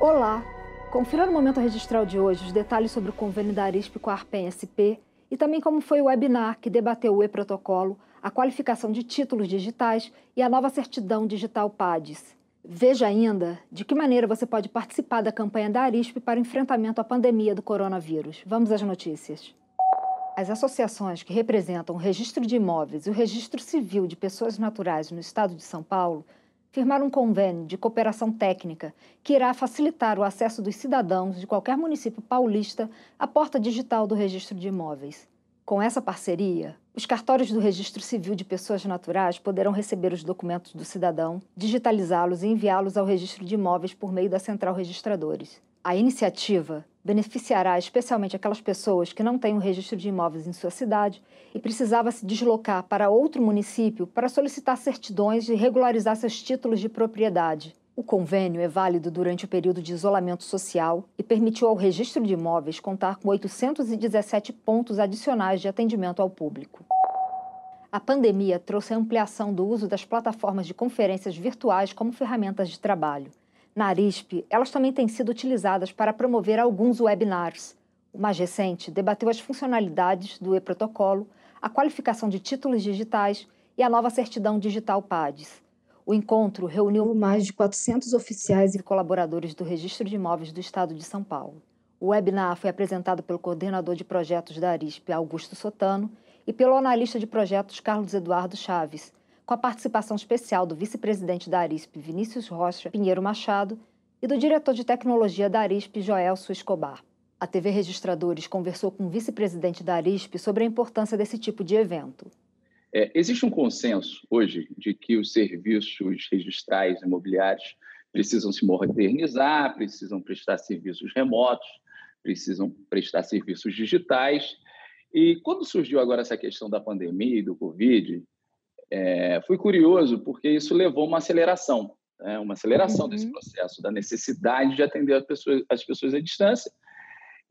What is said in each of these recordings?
Olá! Confira no Momento Registral de hoje os detalhes sobre o convênio da Arisp com a ARPEN-SP e também como foi o webinar que debateu o e-protocolo, a qualificação de títulos digitais e a nova certidão digital PADES. Veja ainda de que maneira você pode participar da campanha da Arisp para enfrentamento à pandemia do coronavírus. Vamos às notícias. As associações que representam o registro de imóveis e o registro civil de pessoas naturais no estado de São Paulo firmaram um convênio de cooperação técnica que irá facilitar o acesso dos cidadãos de qualquer município paulista à porta digital do registro de imóveis. Com essa parceria, os cartórios do Registro Civil de Pessoas Naturais poderão receber os documentos do cidadão, digitalizá-los e enviá-los ao registro de imóveis por meio da Central Registradores. A iniciativa beneficiará especialmente aquelas pessoas que não têm o registro de imóveis em sua cidade e precisava se deslocar para outro município para solicitar certidões e regularizar seus títulos de propriedade. O convênio é válido durante o período de isolamento social e permitiu ao registro de imóveis contar com 817 pontos adicionais de atendimento ao público. A pandemia trouxe a ampliação do uso das plataformas de conferências virtuais como ferramentas de trabalho. Na Arisp, elas também têm sido utilizadas para promover alguns webinars. O mais recente debateu as funcionalidades do e-protocolo, a qualificação de títulos digitais e a nova certidão digital PADES. O encontro reuniu mais de 400 oficiais e colaboradores do Registro de Imóveis do Estado de São Paulo. O webinar foi apresentado pelo coordenador de projetos da Arisp, Augusto Sotano, e pelo analista de projetos Carlos Eduardo Chaves, com a participação especial do vice-presidente da Arisp, Vinícius Rocha Pinheiro Machado, e do diretor de tecnologia da Arisp, Joelso Escobar. A TV Registradores conversou com o vice-presidente da Arisp sobre a importância desse tipo de evento. É, existe um consenso hoje de que os serviços registrais imobiliários precisam se modernizar, precisam prestar serviços remotos, precisam prestar serviços digitais. E quando surgiu agora essa questão da pandemia e do Covid, é, fui curioso porque isso levou uma aceleração, né? uma aceleração uhum. desse processo, da necessidade de atender as pessoas, as pessoas à distância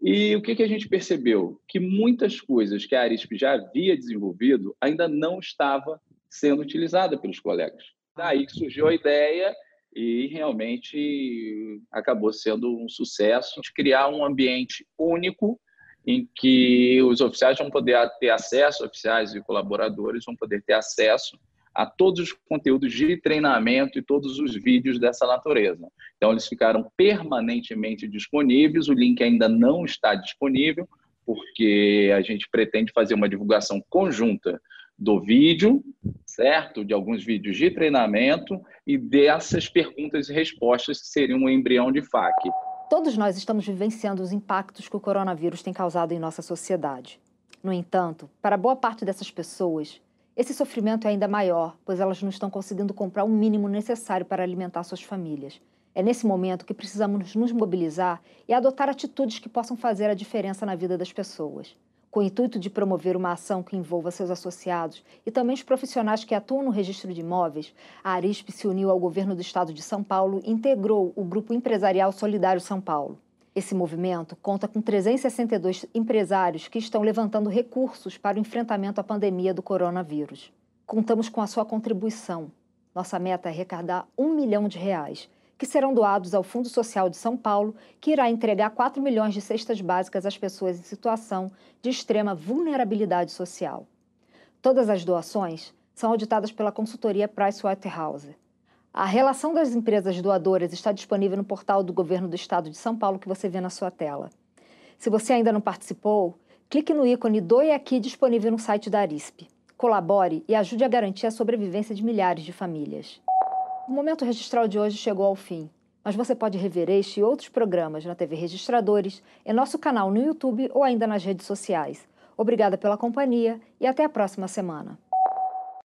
e o que, que a gente percebeu? Que muitas coisas que a Arisp já havia desenvolvido ainda não estava sendo utilizada pelos colegas. Daí que surgiu a ideia e realmente acabou sendo um sucesso de criar um ambiente único em que os oficiais vão poder ter acesso, oficiais e colaboradores vão poder ter acesso a todos os conteúdos de treinamento e todos os vídeos dessa natureza. Então, eles ficaram permanentemente disponíveis, o link ainda não está disponível, porque a gente pretende fazer uma divulgação conjunta do vídeo, certo? De alguns vídeos de treinamento e dessas perguntas e respostas que seriam um embrião de FAQ. Todos nós estamos vivenciando os impactos que o coronavírus tem causado em nossa sociedade. No entanto, para boa parte dessas pessoas, esse sofrimento é ainda maior, pois elas não estão conseguindo comprar o mínimo necessário para alimentar suas famílias. É nesse momento que precisamos nos mobilizar e adotar atitudes que possam fazer a diferença na vida das pessoas. Com o intuito de promover uma ação que envolva seus associados e também os profissionais que atuam no registro de imóveis, a Arisp se uniu ao governo do estado de São Paulo e integrou o Grupo Empresarial Solidário São Paulo. Esse movimento conta com 362 empresários que estão levantando recursos para o enfrentamento à pandemia do coronavírus. Contamos com a sua contribuição. Nossa meta é arrecadar um milhão de reais, que serão doados ao Fundo Social de São Paulo, que irá entregar 4 milhões de cestas básicas às pessoas em situação de extrema vulnerabilidade social. Todas as doações são auditadas pela consultoria Pricewaterhouse. A relação das empresas doadoras está disponível no portal do Governo do Estado de São Paulo que você vê na sua tela. Se você ainda não participou, clique no ícone Doe Aqui disponível no site da Arisp. Colabore e ajude a garantir a sobrevivência de milhares de famílias. O momento registral de hoje chegou ao fim, mas você pode rever este e outros programas na TV Registradores, em nosso canal no YouTube ou ainda nas redes sociais. Obrigada pela companhia e até a próxima semana.